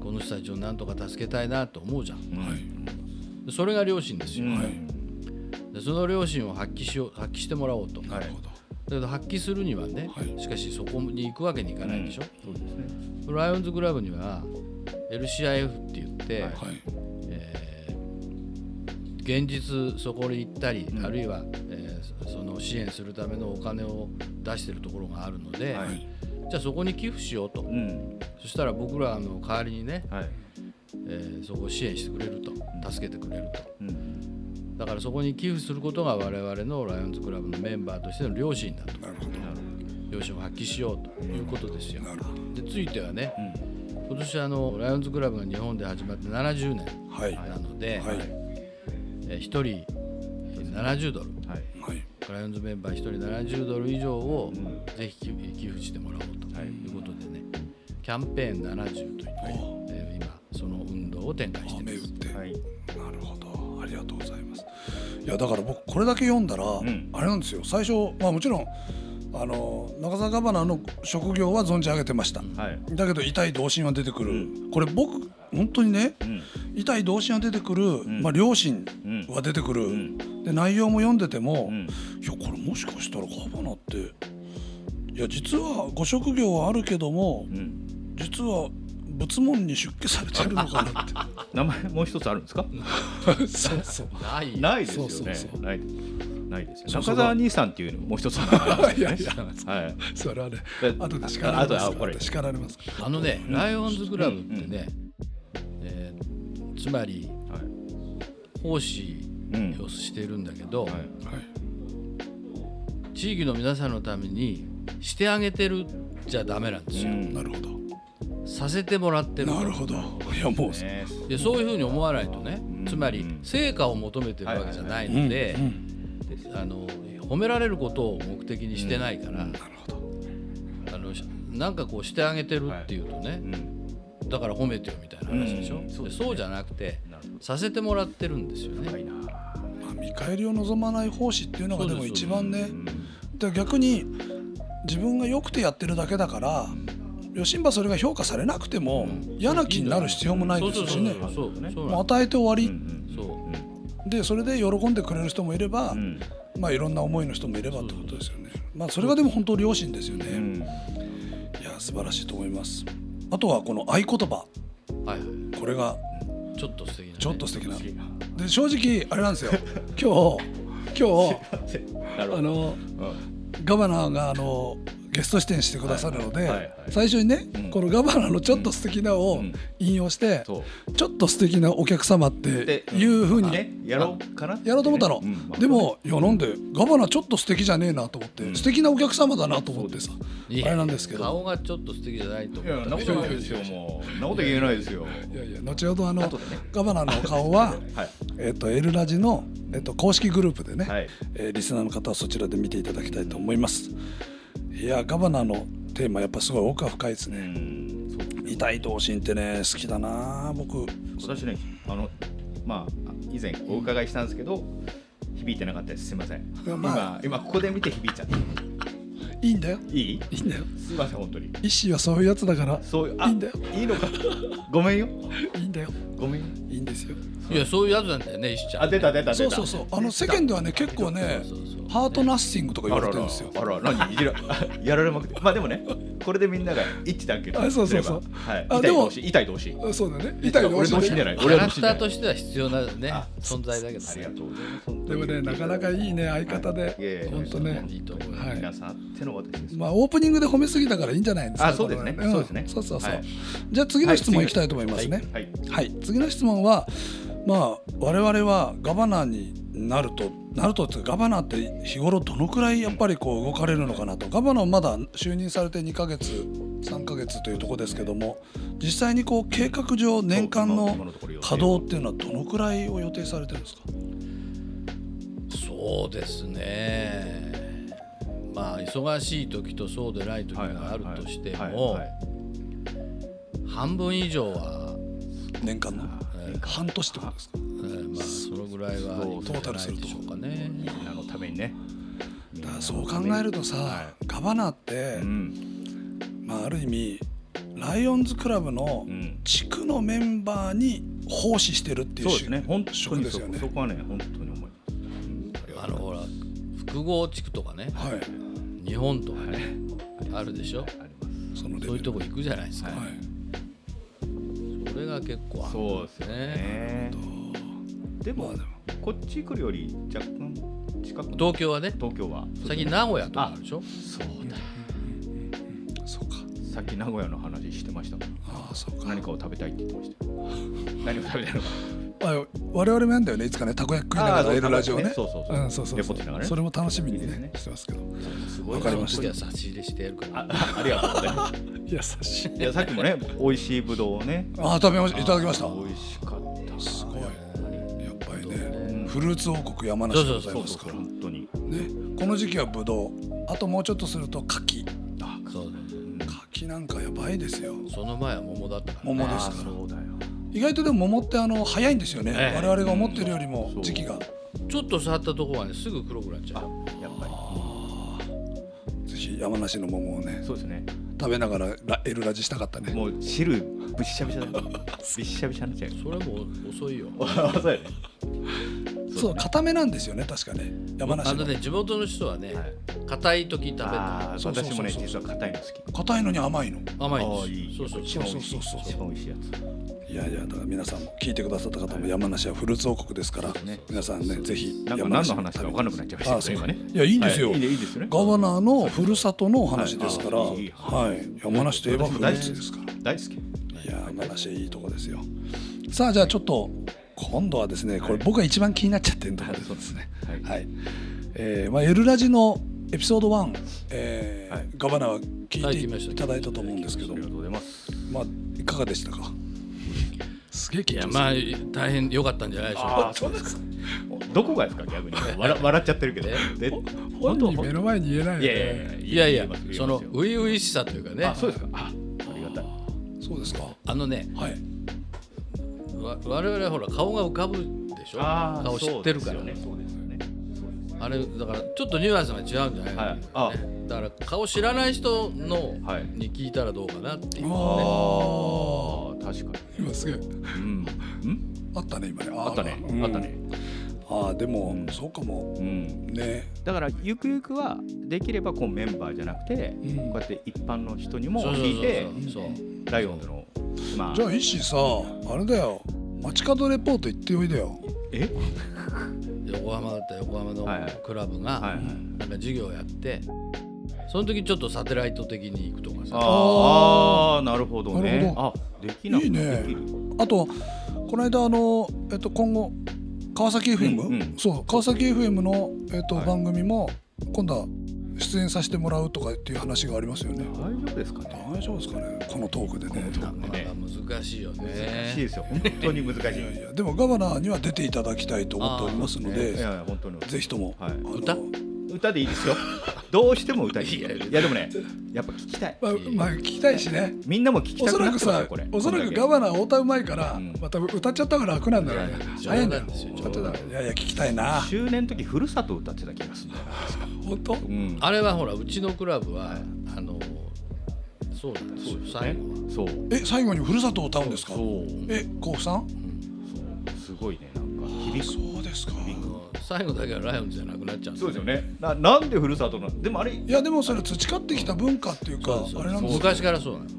Speaker 3: この人たちをなんとか助けたいなと思うじゃん。
Speaker 1: はい。
Speaker 3: でそれが両親ですよ。
Speaker 2: うん
Speaker 1: はい。
Speaker 3: でその両親を発揮しよう発揮してもらおうと。だ
Speaker 2: はい
Speaker 3: けど発揮するにはね、
Speaker 1: はい。
Speaker 3: しかしそこに行くわけにいかないでしょ。
Speaker 2: そうですね。
Speaker 3: ライオンズクラブには LCIF って言って、
Speaker 2: はい。
Speaker 1: はい
Speaker 3: えー現実そこに行ったり、
Speaker 2: うん。
Speaker 3: あるいは、えーそその支援するためのお金を出してるところがあるので、
Speaker 2: はい
Speaker 3: じゃあそこに寄付しようと、
Speaker 2: うん。
Speaker 3: そしたら僕らの代わりにね、
Speaker 2: はい。
Speaker 3: えーそこを支援してくれると。助けてくれると。
Speaker 2: うん。
Speaker 3: だからそこに寄付することが我々のライオンズクラブのメンバーとしての良心だと。
Speaker 1: なるほど。
Speaker 3: 良心を発揮しようということですよ。でついてはね今年あのライオンズクラブが日本で始まって70年
Speaker 1: はい。
Speaker 3: なので、
Speaker 1: はい。
Speaker 3: えー1人70ドル。
Speaker 2: はい
Speaker 3: ライオンズメンバー1人70ドル以上を
Speaker 2: うん。
Speaker 3: ぜひ寄寄付してもらおうと。
Speaker 2: はい。
Speaker 3: いうことでね。キャンペーン70といって、
Speaker 1: お
Speaker 3: えー今その運動を展開しています。
Speaker 1: 雨打って、
Speaker 2: はい。
Speaker 1: なるほど。ありがとうございます。いやだから僕これだけ読んだら、
Speaker 2: ん。
Speaker 1: あれなんですよ。最初まあもちろんあの中澤ガバナーの職業は存じ上げてました、
Speaker 2: はい。
Speaker 1: だけど痛い同心は出てくる、
Speaker 2: う
Speaker 1: これ僕本当にね
Speaker 2: うん。
Speaker 1: 痛い同心は出てくる、
Speaker 2: ん。
Speaker 1: まあ、両親
Speaker 2: うん。
Speaker 1: は出てくる、
Speaker 2: ん。
Speaker 1: で内容も読んでても、
Speaker 2: うん。
Speaker 1: いやこれもしかしたらガバナーっていや実はご職業はあるけども
Speaker 2: うん。
Speaker 1: 実は仏門に出家されてるのかなって。
Speaker 2: 名前もう一つあるんですか？
Speaker 1: そうそう。
Speaker 3: ない
Speaker 2: ないですよね。
Speaker 1: そうそうそう。
Speaker 2: ないないですよ中澤兄さんっていうのもう一つ
Speaker 1: いやい
Speaker 2: ですよ
Speaker 1: や
Speaker 2: ね。はい。
Speaker 1: それはね
Speaker 2: で
Speaker 1: 後で叱られます
Speaker 2: ああこれ。
Speaker 1: 後で叱られます
Speaker 3: あのね、ライオンズクラブってね、えーつまり
Speaker 2: はい。
Speaker 3: 奉仕をしているんだけど、
Speaker 2: はい。
Speaker 1: はい。
Speaker 3: 地域の皆さんのためにしてあげてるじゃダメなんですよ、
Speaker 2: うん。
Speaker 1: なるほど。
Speaker 3: させてもらってる
Speaker 1: なるほど。いやもう
Speaker 2: ね。
Speaker 3: でそういうふうに思わないとね、
Speaker 2: うん
Speaker 3: つまり成果を求めてるわけじゃないので
Speaker 1: うんうん
Speaker 3: あの褒められることを目的にしてないから、
Speaker 2: うん。
Speaker 1: なるほど。
Speaker 3: あのしなんかこうしてあげてるっていうとね、
Speaker 2: うん。
Speaker 3: だから褒めてよみたいな話でしょ、
Speaker 2: うん。そうね。
Speaker 3: そうじゃなくてさせてもらってるんですよね。
Speaker 1: まあ見返りを望まない奉仕っていうのがでも一番ね。
Speaker 2: うん
Speaker 1: で逆に自分が良くてやってるだけだから余震波それが評価されなくても
Speaker 2: うん。
Speaker 1: 嫌な気になる必要もないですしね。与えて終わり、
Speaker 2: うん。
Speaker 3: そう
Speaker 1: でそれで喜んでくれる人もいれば、
Speaker 2: うん
Speaker 1: まあいろんな思いの人もいればってことですよね。まあそれがでも本当良心ですよね。
Speaker 2: うん
Speaker 1: いや素晴らしいと思います。あとはこの合言葉
Speaker 3: はいはい
Speaker 1: これが
Speaker 3: ちょっと素敵な、ね、
Speaker 1: ちょっと素敵な。で正直あれなんですよ。今日今日 あの
Speaker 2: うん
Speaker 1: ガバナーがあのゲスト出演してくださるので、
Speaker 2: はいはいはい。
Speaker 1: 最初にね、
Speaker 2: うん。
Speaker 1: このガバナーのちょっと素敵なを
Speaker 2: うん。
Speaker 1: 引用して、ちょっと素敵なお客様って
Speaker 2: で
Speaker 1: いうふうに
Speaker 2: ねやろうかな？
Speaker 1: やろうと思ったの、
Speaker 2: うん。
Speaker 1: でもいやなんでガバナちょっと素敵じゃねえなと思って、
Speaker 2: うん。
Speaker 1: 素敵なお客様だなと思ってさ、あれなんですけど。
Speaker 3: 顔がちょっと素敵じゃないと
Speaker 2: いや
Speaker 3: 思った
Speaker 2: なことないですよもう。なこと言えないですよ。
Speaker 1: いやいや後ほどあのガバナの顔は
Speaker 2: はい
Speaker 1: えっとエルラジの、えっと公式グループでね、
Speaker 2: はい
Speaker 1: えーリスナーの方はそちらで見ていただきたいと思いますいやガバナのテーマやっぱすごい奥が深いです
Speaker 2: う
Speaker 1: ね、
Speaker 2: う
Speaker 1: 痛い同心ってね好きだな僕。
Speaker 2: 私ねあのまあ以前お伺いしたんですけど響いてなかったです。すいません。
Speaker 1: やまあ
Speaker 2: 今今ここで見て響いちゃった。
Speaker 1: いいんだよ。
Speaker 2: いい？
Speaker 1: いいんだよ。
Speaker 2: すいません本当に。
Speaker 1: 意思はそういうやつだから。
Speaker 2: そういうあ
Speaker 1: いいんだよ。
Speaker 2: いいのか。ごめんよ。
Speaker 1: いいんだよ。
Speaker 2: ごめん。よ
Speaker 1: いいんですよ
Speaker 3: いやそういうやつなんだよね石ちゃん。
Speaker 2: あ出た出た出た。
Speaker 1: そうそうそう。あの世間ではね結構ね
Speaker 3: そうそうそう
Speaker 1: ハートナッシングとか言われてるんですよ。
Speaker 2: あらら何？いじらやられまくって。まあでもねこれでみんなが一致団結
Speaker 1: あそうそうそう。
Speaker 2: すれば。はい。
Speaker 1: あでも
Speaker 2: 痛い同士痛い同士
Speaker 1: あそうだね。痛い同
Speaker 2: 俺同士じゃない。
Speaker 3: キャラクター
Speaker 2: 俺は同士じゃない。
Speaker 3: としては必要なね
Speaker 2: あ
Speaker 3: 存在だけど
Speaker 2: ありが
Speaker 3: ね。
Speaker 2: とうございます。
Speaker 1: でもねなかなかいいね相方で。
Speaker 2: いやいや
Speaker 1: 本当ね。
Speaker 3: いいと思う
Speaker 1: はい。
Speaker 2: 皆さんあっての私です。
Speaker 1: まあオープニングで褒めすぎたからいいんじゃないですか
Speaker 2: あそうですね。
Speaker 1: これは
Speaker 2: そうですね。
Speaker 1: そうそうそう。
Speaker 2: はい。
Speaker 1: じゃあ次の質問いきたいと思いますね。
Speaker 2: はい。
Speaker 1: はい。次の質問はまあ我々はガバナーになるとなるとってガバナーって日頃どのくらいやっぱりこう動かれるのかなと。ガバナーまだ就任されて2ヶ月3ヶ月というところですけども実際にこう計画上年間
Speaker 2: 今
Speaker 1: の稼働っていうのはどのくらいを予定されてるんですか？
Speaker 3: そうですね。まあ忙しい時とそうでない時があるとしても半分以上は、
Speaker 1: 年間の？
Speaker 3: えー
Speaker 1: 半年ってことですか？
Speaker 3: えーまあそのぐらいは
Speaker 2: そう
Speaker 3: いくんじゃないでしょうかね。
Speaker 2: みんなのためにね。
Speaker 1: だそう考えるとさ、
Speaker 2: は
Speaker 1: ガバナーって、
Speaker 2: うん。
Speaker 1: まあ、ある意味ライオンズクラブの
Speaker 2: うん。
Speaker 1: 地区のメンバーに奉仕してるっていう
Speaker 2: そうですね。本当に
Speaker 1: ですよね。
Speaker 2: そこはね本当に思います
Speaker 3: あのほら複合地区とかね。
Speaker 1: はい。
Speaker 3: 日本とかねあるでしょ？
Speaker 1: その
Speaker 3: そういうとこ行くじゃないですか、
Speaker 1: はい
Speaker 3: が結構ある
Speaker 2: そうですよね。でも
Speaker 1: まあでも。
Speaker 2: こっち来るより若干近く
Speaker 3: 東京はね。
Speaker 2: 東京は。
Speaker 3: 最近名古屋とかあるでしょ？
Speaker 2: そうだ
Speaker 1: そうか
Speaker 2: さっき名古屋の話してましたもん。
Speaker 1: ああそうか。
Speaker 2: 何かを食べたいって言ってました。よ 何を食べたいのか。
Speaker 1: まあ、我々もやんだよね。いつかねたこ焼き食いながらやるラジオね。
Speaker 2: そうそうそう。
Speaker 1: うんそうそうそう。
Speaker 2: ね。
Speaker 1: それも楽しみにねしてますけど。
Speaker 2: すごい
Speaker 1: わかりました。
Speaker 3: 差し入れしてやるから。
Speaker 2: あありがとうございます
Speaker 1: 優しい
Speaker 2: い。やさっきもね美味しいぶどうをね。
Speaker 1: ああ食べました。いただきました。
Speaker 2: 美味しかった。
Speaker 1: すごい。やっぱり
Speaker 2: うん
Speaker 1: ね。フルーツ王国山梨でござい
Speaker 2: そう。そうそう
Speaker 1: ますから。
Speaker 2: 本当に。
Speaker 1: ね。この時期はぶどう。あともうちょっとすると柿
Speaker 2: あ
Speaker 3: そう
Speaker 1: 柿なんかやばいですよ。
Speaker 3: その前は桃だったから、ね、
Speaker 1: 桃ですから。
Speaker 2: そうだよ。
Speaker 1: 意外とでも桃ってあの早いんですよね、
Speaker 3: ええ。
Speaker 1: 我々が思ってるよりも
Speaker 2: うん
Speaker 1: 時期が、
Speaker 3: ちょっと触ったところはねすぐ黒くなっちゃう。
Speaker 2: やっぱ
Speaker 1: ぜひ山梨の桃をね。
Speaker 2: りそうですね
Speaker 1: 食べながらラエルラジしたかったね。
Speaker 2: もう汁ぶっしゃびしゃだよびっしゃびしゃになっちゃう。よ
Speaker 3: それも遅いよ。
Speaker 2: そうやね
Speaker 1: そう固めなんですよね確かね。山
Speaker 3: あ
Speaker 1: 梨の。
Speaker 3: のね地元の人はね
Speaker 2: はい。
Speaker 3: 硬い時食べる
Speaker 2: 私もね実は硬いの好き。
Speaker 1: 硬いのに甘いの。
Speaker 3: 甘いん
Speaker 2: あー
Speaker 3: です
Speaker 2: いい。
Speaker 3: そうそう
Speaker 1: そうそうそう。そう
Speaker 2: 一番美味しいや
Speaker 1: いやいやだから皆さんも聞いてくださった方も山梨はフルーツ王国ですから、
Speaker 2: ね。
Speaker 1: 皆さんねぜひ
Speaker 2: つなんか
Speaker 1: 山梨。
Speaker 2: 何の話か分かんなくなっちゃいましたね。
Speaker 1: いやいいんですよ、
Speaker 2: はい。いいねいいですよね。
Speaker 1: ガバナーのふるさとのお話ですから、
Speaker 2: は
Speaker 1: はいい
Speaker 2: い。
Speaker 1: 山梨といえばフルーツですから。
Speaker 2: 大好き。
Speaker 1: いや山梨いいとこですよ。さあじゃあちょっと今度はですねこれ
Speaker 2: はい
Speaker 1: 僕が一番気になっちゃってるところですね。
Speaker 2: はい。
Speaker 1: はい、えーまあ、エルラジのエピソード1、えー
Speaker 2: はい。
Speaker 1: ガバナは聞
Speaker 3: はい聞きました
Speaker 1: いていただいたと思うんですけど。
Speaker 2: ありがとうございます。
Speaker 1: まあいかがでしたか？すげえ緊張する。
Speaker 3: いやまあ大変良かったんじゃないでしょう
Speaker 2: あ
Speaker 3: か。
Speaker 2: あそうですか。どこがですか？逆に。笑笑っちゃってるけど。で
Speaker 1: 本人目の前に言えないよね
Speaker 2: いやいや
Speaker 3: いやその初々しさというかね。
Speaker 2: あそうですか。あありがたい。
Speaker 1: そうですか。
Speaker 3: あのね
Speaker 1: はい。
Speaker 3: わ我々はほら顔が浮かぶでしょ？顔知ってるから。
Speaker 2: ね。そうですよね。
Speaker 3: あれだからちょっとニュアンスが違うんじゃない？かな、
Speaker 2: はい
Speaker 3: だから顔知らない人の
Speaker 2: はい。
Speaker 3: に聞いたらどうかなっていう、ね、
Speaker 1: あ
Speaker 2: ああ確か
Speaker 1: 今すげえ。
Speaker 2: にうん。うん？
Speaker 1: あったね今ね。
Speaker 2: あったね。
Speaker 1: うん
Speaker 2: あったね
Speaker 1: ああでも、
Speaker 2: うん。
Speaker 1: そうかも。
Speaker 2: うん。
Speaker 1: ね。
Speaker 2: だからゆくゆくはできればこうメンバーじゃなくて
Speaker 1: うん。
Speaker 2: こうやって一般の人にも聞いてライオンズのまあ。
Speaker 1: じゃあ石井さあれだよ。街角レポート行っておいでよ。
Speaker 2: え？
Speaker 3: 横浜だったら横浜のクラブがなんか授業やってその時ちょっとサテライト的に行くとかさ。
Speaker 2: ああなるほどね。
Speaker 1: ほ
Speaker 2: あできなく
Speaker 1: いいね。
Speaker 2: できる。
Speaker 1: あとこの間あの、えっと、今後川崎 FM、
Speaker 2: うんうん。
Speaker 1: そう川崎 FM の、えっと
Speaker 2: はい。
Speaker 1: 番組も今度は出演させてもらうとかっていう話がありますよね。
Speaker 2: 大丈夫ですかね？
Speaker 1: 大丈夫ですかね？このトークでね。
Speaker 3: なかなか難しいよね。
Speaker 2: 難しいですよ。本当に難しい。
Speaker 1: いやいやでもガバナーには出ていただきたいと思っておりますの
Speaker 3: あ
Speaker 1: で、
Speaker 2: いやいや本当に。
Speaker 1: ぜひとも、
Speaker 2: はい。
Speaker 3: 歌？
Speaker 2: 歌でいいですよ。どうしても歌いいい
Speaker 3: いや
Speaker 2: でもねやっぱ聞きたい。
Speaker 1: まあ、まあ聞きたいしね。
Speaker 2: みんなも聞き
Speaker 1: お
Speaker 2: たくな
Speaker 1: そらくさ
Speaker 2: ってますよこれ。
Speaker 1: おそらくガバナー太田うまいから、
Speaker 2: うん。
Speaker 1: また歌っちゃった方が楽なんだろうね。
Speaker 3: いや
Speaker 1: 早いんだよ。いやいや聞きたいな。
Speaker 2: 周年の時ふるさと歌ってた気がするんだよ。な
Speaker 1: 本当？
Speaker 2: うん。
Speaker 3: あれはほらうちのクラブはあのそうなんですよ最後
Speaker 2: そう
Speaker 1: え最後にふるさとを歌うんですか？
Speaker 2: そう。
Speaker 1: え甲府さん？
Speaker 2: そう。すごいねなんか響く。
Speaker 1: そうですか。
Speaker 2: 響く
Speaker 3: 最後だけはライオンズじゃなくなっちゃうん
Speaker 2: そうですよね。ななんでふるさとなのでもあれ
Speaker 1: いやでもそれ培ってきた文化っていうか
Speaker 3: そうそう
Speaker 1: あれなんですよ。
Speaker 3: 昔からそうなの。
Speaker 2: ぜ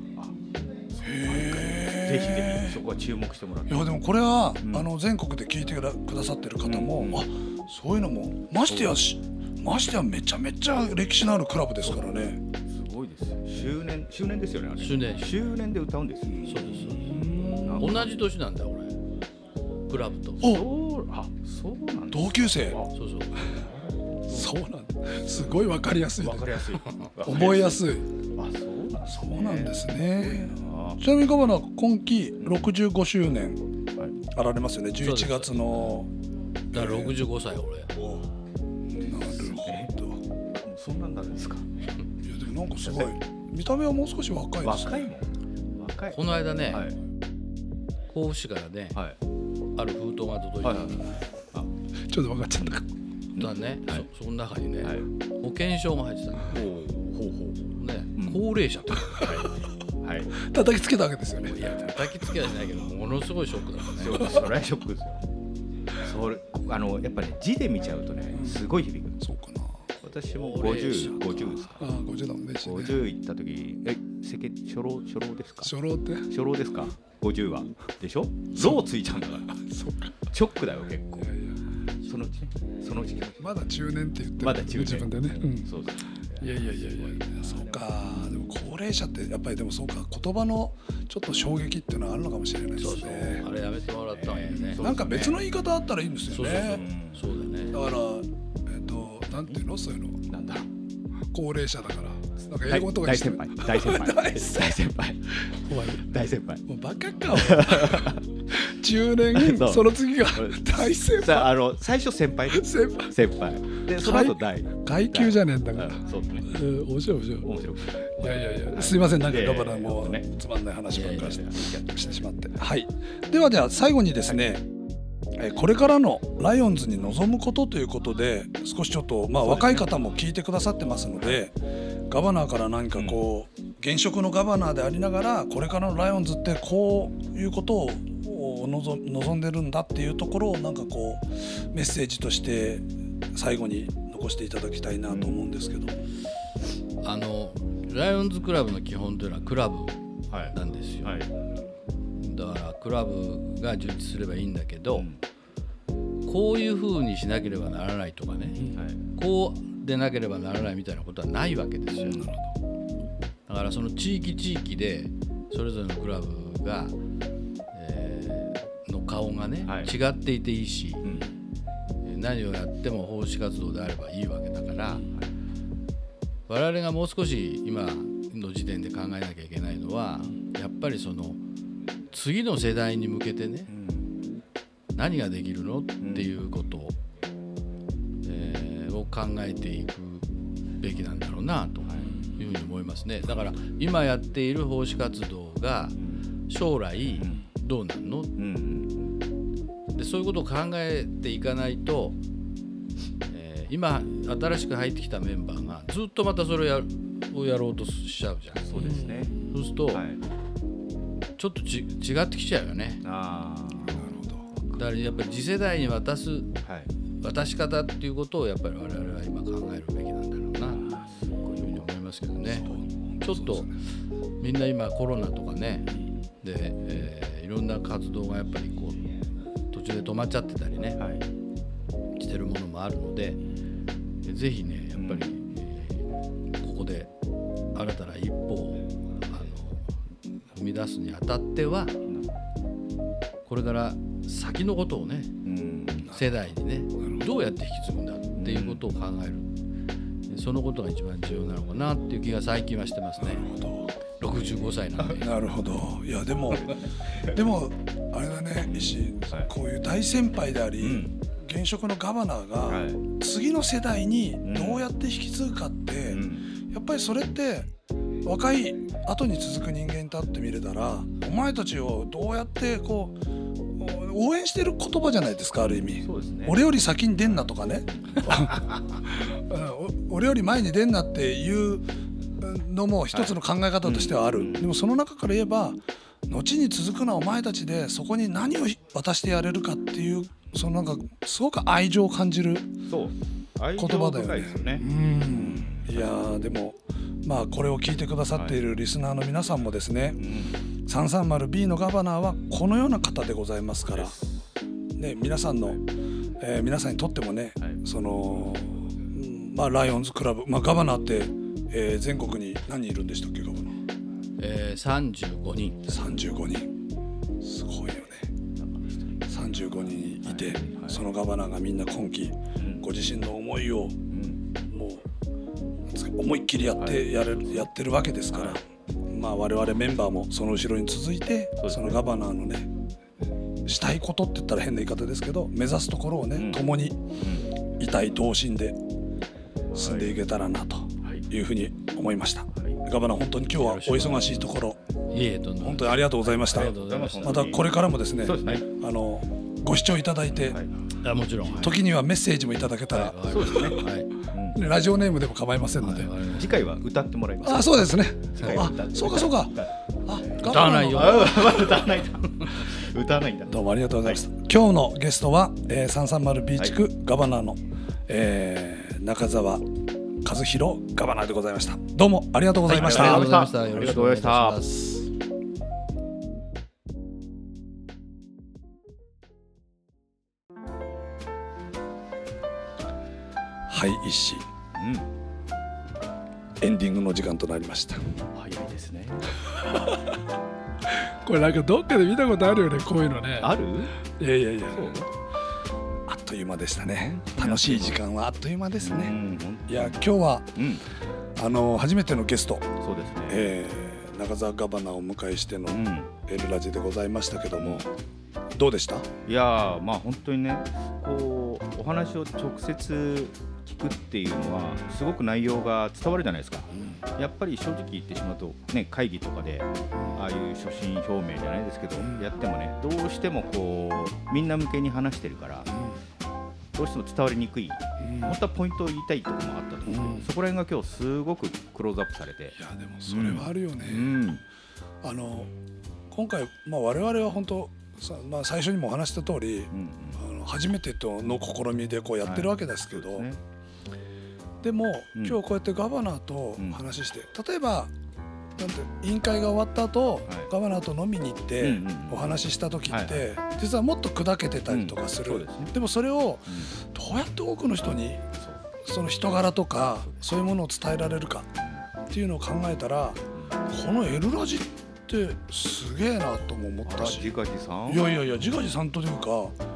Speaker 2: ひぜひそこは注目してもらって。
Speaker 1: いやでもこれは、
Speaker 2: うん。
Speaker 1: あの全国で聞いてくださってる方も、
Speaker 2: うん。
Speaker 1: あそういうのもましてやしましてやめちゃめちゃ歴史のあるクラブですからね。
Speaker 2: す。ごいです。よ周年周年ですよねあれ。
Speaker 3: 周年。
Speaker 2: 周年で歌うんです。よ
Speaker 3: そうですそう。
Speaker 1: うん。
Speaker 3: です同じ年なんだよ俺クラブと。
Speaker 1: お
Speaker 2: そうあそうなんだ
Speaker 1: 同級生。
Speaker 2: あ
Speaker 3: そうそう。
Speaker 1: そうなんだすごいわかりやすい、ね。
Speaker 2: わ、かりやすい。
Speaker 1: 覚えやすい。
Speaker 2: あそうなんです
Speaker 1: そうなんですね。
Speaker 2: あ
Speaker 1: ちなみにガバナ今期65周年
Speaker 2: はい。
Speaker 1: あられますよね。
Speaker 3: そうです
Speaker 1: 11月の
Speaker 3: だから65歳俺。
Speaker 1: なるほど。
Speaker 2: そんなんなるんですか？
Speaker 1: いやでもなんかすごい。見た目はもう少し若いですね。
Speaker 2: 若いもん。若い。
Speaker 3: この間ね、
Speaker 2: はい。
Speaker 3: 甲府市からね
Speaker 2: はい
Speaker 3: ある封筒が届いて、
Speaker 2: はい。はい
Speaker 1: ちょっと分かっちゃった。か
Speaker 3: だね、
Speaker 2: はい。
Speaker 3: そその中にね、
Speaker 2: はい。
Speaker 3: 保険証が入ってた。の
Speaker 2: ほうほうほ
Speaker 3: ね、
Speaker 2: うん。
Speaker 3: 高齢者と
Speaker 2: うはい。
Speaker 1: 叩きつけたわけですよね。
Speaker 3: いや叩きつけはしないけどものすごいショックだった。ね
Speaker 2: それはショックですよ。それあのやっぱね字で見ちゃうとねすごい響く。
Speaker 1: そうかな。
Speaker 2: 私も
Speaker 3: 高齢者
Speaker 2: 50 50ですか。
Speaker 1: ああ50だもんね一ね
Speaker 2: 50行った時え世間初老初老ですか？
Speaker 1: 初老って？
Speaker 2: 初老ですか？50は。でしょ？ローついちゃうんだから。
Speaker 1: そうか。
Speaker 2: ショックだよ結構
Speaker 1: いや。いや
Speaker 2: そのうちねそのうち
Speaker 1: まだ中年って言ってる。
Speaker 2: まだ中年。
Speaker 1: 自分でね、うん、
Speaker 2: そうそう。
Speaker 1: いやいやいやいやそうか。でも高齢者ってやっぱりでもそうか。言葉のちょっと衝撃っていうのはあるのかもしれないです
Speaker 3: そうそう。
Speaker 1: ね
Speaker 3: あれやめてもらった方がいいよね、
Speaker 2: そう
Speaker 1: なんか別の言い方あったらいいんですよね。
Speaker 3: そうだね
Speaker 1: だからえっ、となんていうの？そういうの。
Speaker 2: なんだ？
Speaker 1: 高齢者だからなんか英
Speaker 2: 大
Speaker 1: 語とかにして
Speaker 2: 大先輩。大先輩。
Speaker 1: 大
Speaker 2: 大先輩。大先輩。
Speaker 1: もうバカかお前 中年
Speaker 2: そ
Speaker 1: の次が大先輩。
Speaker 2: あの最初先輩？ね
Speaker 1: 先輩。
Speaker 2: 先輩。でその後大。
Speaker 1: 階級じゃねえんだから、
Speaker 2: うんそうね。
Speaker 1: うん、面白い面白い。
Speaker 2: 面白く。
Speaker 1: いやいやいや、すいません、なんか
Speaker 2: いやいや
Speaker 1: ガバナも
Speaker 2: ね。
Speaker 1: つまんない話ばっかりしてしてしまって。はい。ではでは最後にですね、えーこれからのライオンズに臨むことということで少しちょっとまあ若い方も聞いてくださってますのでガバナーから何かこう現職のガバナーでありながらこれからのライオンズってこういうことを望望ん。でるんだっていうところをなん。かこうメッセージとして最後に残していただきたいなと思うんですけど。
Speaker 3: あのライオンズクラブの基本というのはクラブ
Speaker 2: はい。
Speaker 3: なんですよ、
Speaker 2: はい。
Speaker 3: だからクラブが充実すればいいんだけど、
Speaker 2: うん。
Speaker 3: こういうふうにしなければならないとかね、
Speaker 2: はい。
Speaker 3: こうでなければならないみたいなことはないわけですよ、だからその地域地域でそれぞれのクラブが、えーの顔がね、
Speaker 2: はい。
Speaker 3: 違っていていいし
Speaker 2: うん。
Speaker 3: 何をやっても奉仕活動であればいいわけだから我々がもう少し今の時点で考えなきゃいけないのはやっぱりその次の世代に向けてね
Speaker 2: うん。
Speaker 3: 何ができるのっていうことを考えていくべきなんだろうなというふうに思いますね。だから今やっている奉仕活動が将来どうなんの？
Speaker 2: うんうん
Speaker 3: でそういうことを考えていかないと、えー今新しく入ってきたメンバーがずっとまたそれをやるをやろうとしちゃうじゃん。
Speaker 2: そうですね。
Speaker 3: そうすると、
Speaker 2: はい。
Speaker 3: ちょっとち違ってきちゃうよね。
Speaker 2: あ
Speaker 1: なるほど。
Speaker 3: だからやっぱり次世代に渡す
Speaker 2: あはい
Speaker 3: 渡し方っていうことをやっぱり我々は今考えるべきなんだろうな。というふうに思いますけどね。ちょっとみんな今コロナとかね。で、えーいろんな活動がやっぱりこう途中で止まっちゃってたりね。
Speaker 2: はい。
Speaker 3: してるものもあるのでえぜひねやっぱり、えーここで新たな一歩をあの踏み出すにあたってはこれから先のことをね
Speaker 2: うん
Speaker 3: 世代にねど。うやって引き継ぐんだっていうことを考える、そのことが一番重要なのかなっていう気が最近はしてますね。65歳なんで。
Speaker 1: なるほど。いやでも でもあれだね石井。
Speaker 2: はい。
Speaker 1: こういう大先輩であり、
Speaker 2: うん。
Speaker 1: 現職のガバナーが、
Speaker 2: はい。
Speaker 1: 次の世代にどうやって引き継ぐかって、
Speaker 2: うん。
Speaker 1: やっぱりそれって若い後に続く人間に立ってみれたらお前たちをどうやってこう応援してる言葉じゃないですかある意味。
Speaker 2: ね。
Speaker 1: 俺より先に出んなとかね。俺より前に出んなっていうのも一つの考え方としてはある、
Speaker 2: はいうん。
Speaker 1: でもその中から言えば後に続くのはお前たちでそこに何を渡してやれるかっていうそのなんかすごく愛情を感じる言
Speaker 2: 情
Speaker 1: 葉だよね。
Speaker 2: よね。
Speaker 1: うんいやーでもまあこれを聞いてくださっているリスナーの皆さんもですね、
Speaker 2: うん。
Speaker 1: 330B のガバナーはこのような方でございますから、ね、皆さんの、えー皆さんにとってもね、
Speaker 2: はい。
Speaker 1: その、うんまあ、ライオンズクラブ、まあ、ガバナーって、えー全国に何人いるんでしたっけガバナ？ー
Speaker 3: えー35人。
Speaker 1: 35人。すごいよね。35人いて、そのガバナーがみんな今季
Speaker 2: うん。
Speaker 1: ご自身の思いを思いっきりやって、やれるやってるわけですから、
Speaker 2: はい。
Speaker 1: まあ我々メンバーもその後ろに続いてそ,、のガバナーのねしたいことって言ったら変な言い方ですけど目指すところをね、
Speaker 2: うん。
Speaker 1: 共に
Speaker 2: うん。
Speaker 1: 一体同心で進んでいけたらなと
Speaker 2: はい。
Speaker 1: いうふうに思いました。
Speaker 2: はい。
Speaker 1: ガバナー本当に今日はお忙しいところ。
Speaker 3: い
Speaker 1: 本当にありがとうございました。
Speaker 3: ました
Speaker 1: これからもですね
Speaker 2: そうですね。
Speaker 1: あのご視聴いただいて、
Speaker 2: はい。
Speaker 3: あもちろん、はい、
Speaker 1: 時にはメッセージもいただけたら、
Speaker 3: はい。
Speaker 2: そうですね
Speaker 1: ラジオネームでも構いませんので、
Speaker 3: はいわかりまし
Speaker 2: 次回は歌ってもらいます
Speaker 1: あそうですね。あそうかそうか。あ
Speaker 3: 歌わないよ。
Speaker 2: 歌わない 歌わないんだ。
Speaker 1: どうもありがとうございました、今日のゲストは、えー、330B 地区ガバナーの、えー中澤和弘ガバナーでございました。どうもありがとうございました、
Speaker 3: ありがとうございました。
Speaker 2: あり
Speaker 3: よろしく
Speaker 2: がとうございました。
Speaker 3: お願いします
Speaker 1: はい一子
Speaker 2: うん。
Speaker 1: エンディングの時間となりました。
Speaker 2: 早いですね。
Speaker 1: これなんかどっかで見たことあるよねこういうのね。
Speaker 2: ある？
Speaker 1: いやいやいや。あっという間でしたね。楽しい時間はあっという間です
Speaker 2: う
Speaker 1: ね、いや今日は
Speaker 2: うん。
Speaker 1: あの初めてのゲスト、
Speaker 2: そうですね。
Speaker 1: えー中澤ガバナーをお迎えしての
Speaker 2: うん。
Speaker 1: エルラジでございましたけどもどうでした？
Speaker 2: いやーまあ本当にねお話を直接聞くっていうのはすごく内容が伝わるじゃないですか。やっぱり正直言ってしまうとね会議とかでああいう所信表明じゃないですけど
Speaker 1: うん。
Speaker 2: やってもねどうしてもこうみんな向けに話してるからどうしても伝わりにくい
Speaker 1: うん。
Speaker 2: 本当はポイントを言いたいところもあったと思うんですけど、
Speaker 1: うん。
Speaker 2: そこら辺が今日すごくクローズアップされて。
Speaker 1: いやでもそれはあるよね、
Speaker 2: うん。
Speaker 1: あの今回、まあ、我々は本当さ、まあ、最初にもお話しした通り
Speaker 2: うん
Speaker 1: あの初めてとの試みでこうやってるわけですけど、
Speaker 2: で
Speaker 1: も、
Speaker 2: うん。
Speaker 1: 今日こうやってガバナーと話して、例えばなんて委員会が終わった後、ガバナーと飲みに行って、お話しした時って、
Speaker 2: はい
Speaker 1: 実はもっと砕けてたりとかする、
Speaker 2: で
Speaker 1: もそれを
Speaker 2: うん。
Speaker 1: どうやって多くの人に
Speaker 2: そ
Speaker 1: の人柄とかそういうものを伝えられるかっていうのを考えたらこの「エルラジ」ってってすげえなとも思ったし。
Speaker 2: 自画自賛
Speaker 1: いやいやいや自画自賛というか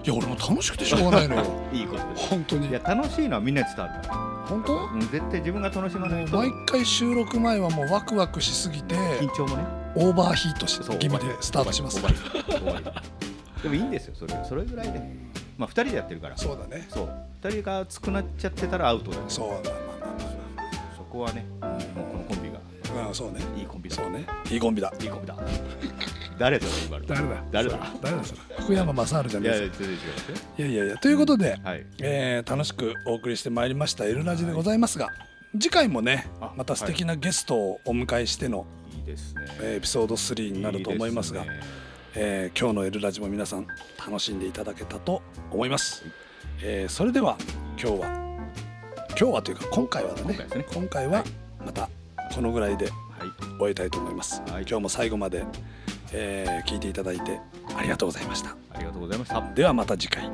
Speaker 1: いや俺も楽しくてしょうがないのよ。
Speaker 2: いいことです。
Speaker 1: 本当に。
Speaker 2: いや楽しいのはみんなに伝わるから
Speaker 1: 本当？
Speaker 2: うん絶対自分が楽しまないと。
Speaker 1: 毎回収録前はもうワクワクしすぎて
Speaker 2: 緊張もね。
Speaker 1: オーバーヒートし
Speaker 2: そう
Speaker 1: 気味でスタートします。
Speaker 2: でもいいんですよそれ。それぐらいで。まあ2人でやってるから。
Speaker 1: そうだね。
Speaker 2: そう。2人が熱くなっちゃってたらアウトだよ
Speaker 1: そうだまあまあ
Speaker 2: そこはねもうこのコンビが
Speaker 1: まあまあそうね。
Speaker 2: いいコンビだ。
Speaker 1: そうね。いいコンビだ。
Speaker 2: いいコンビだ。誰だろ今の。
Speaker 1: 誰だ？
Speaker 2: 誰だ？
Speaker 1: 誰だ？それ。福山雅治じゃ
Speaker 2: い
Speaker 1: ないです
Speaker 2: やいやい
Speaker 1: やいやいや。ということで、
Speaker 2: はい。
Speaker 1: えー楽しくお送りしてまいりました「エルラジ」でございますが、次回もね
Speaker 2: あ
Speaker 1: また素敵なゲストをお迎えしての、
Speaker 2: いいですね。
Speaker 1: えーエピソード3になると思いますが
Speaker 2: いい
Speaker 1: えー今日の「エルラジ」も皆さん楽しんでいただけたと思います、えーそれでは今日は今日はというか今回はだね。
Speaker 2: 今回ですね。
Speaker 1: 今回はまたこのぐらいで
Speaker 2: はい。
Speaker 1: 終えたいと思います、
Speaker 2: はい。
Speaker 1: 今日も最後まで、えー聞いていただいてありがとうございました。
Speaker 2: ありがとうございました。
Speaker 1: ではまた次回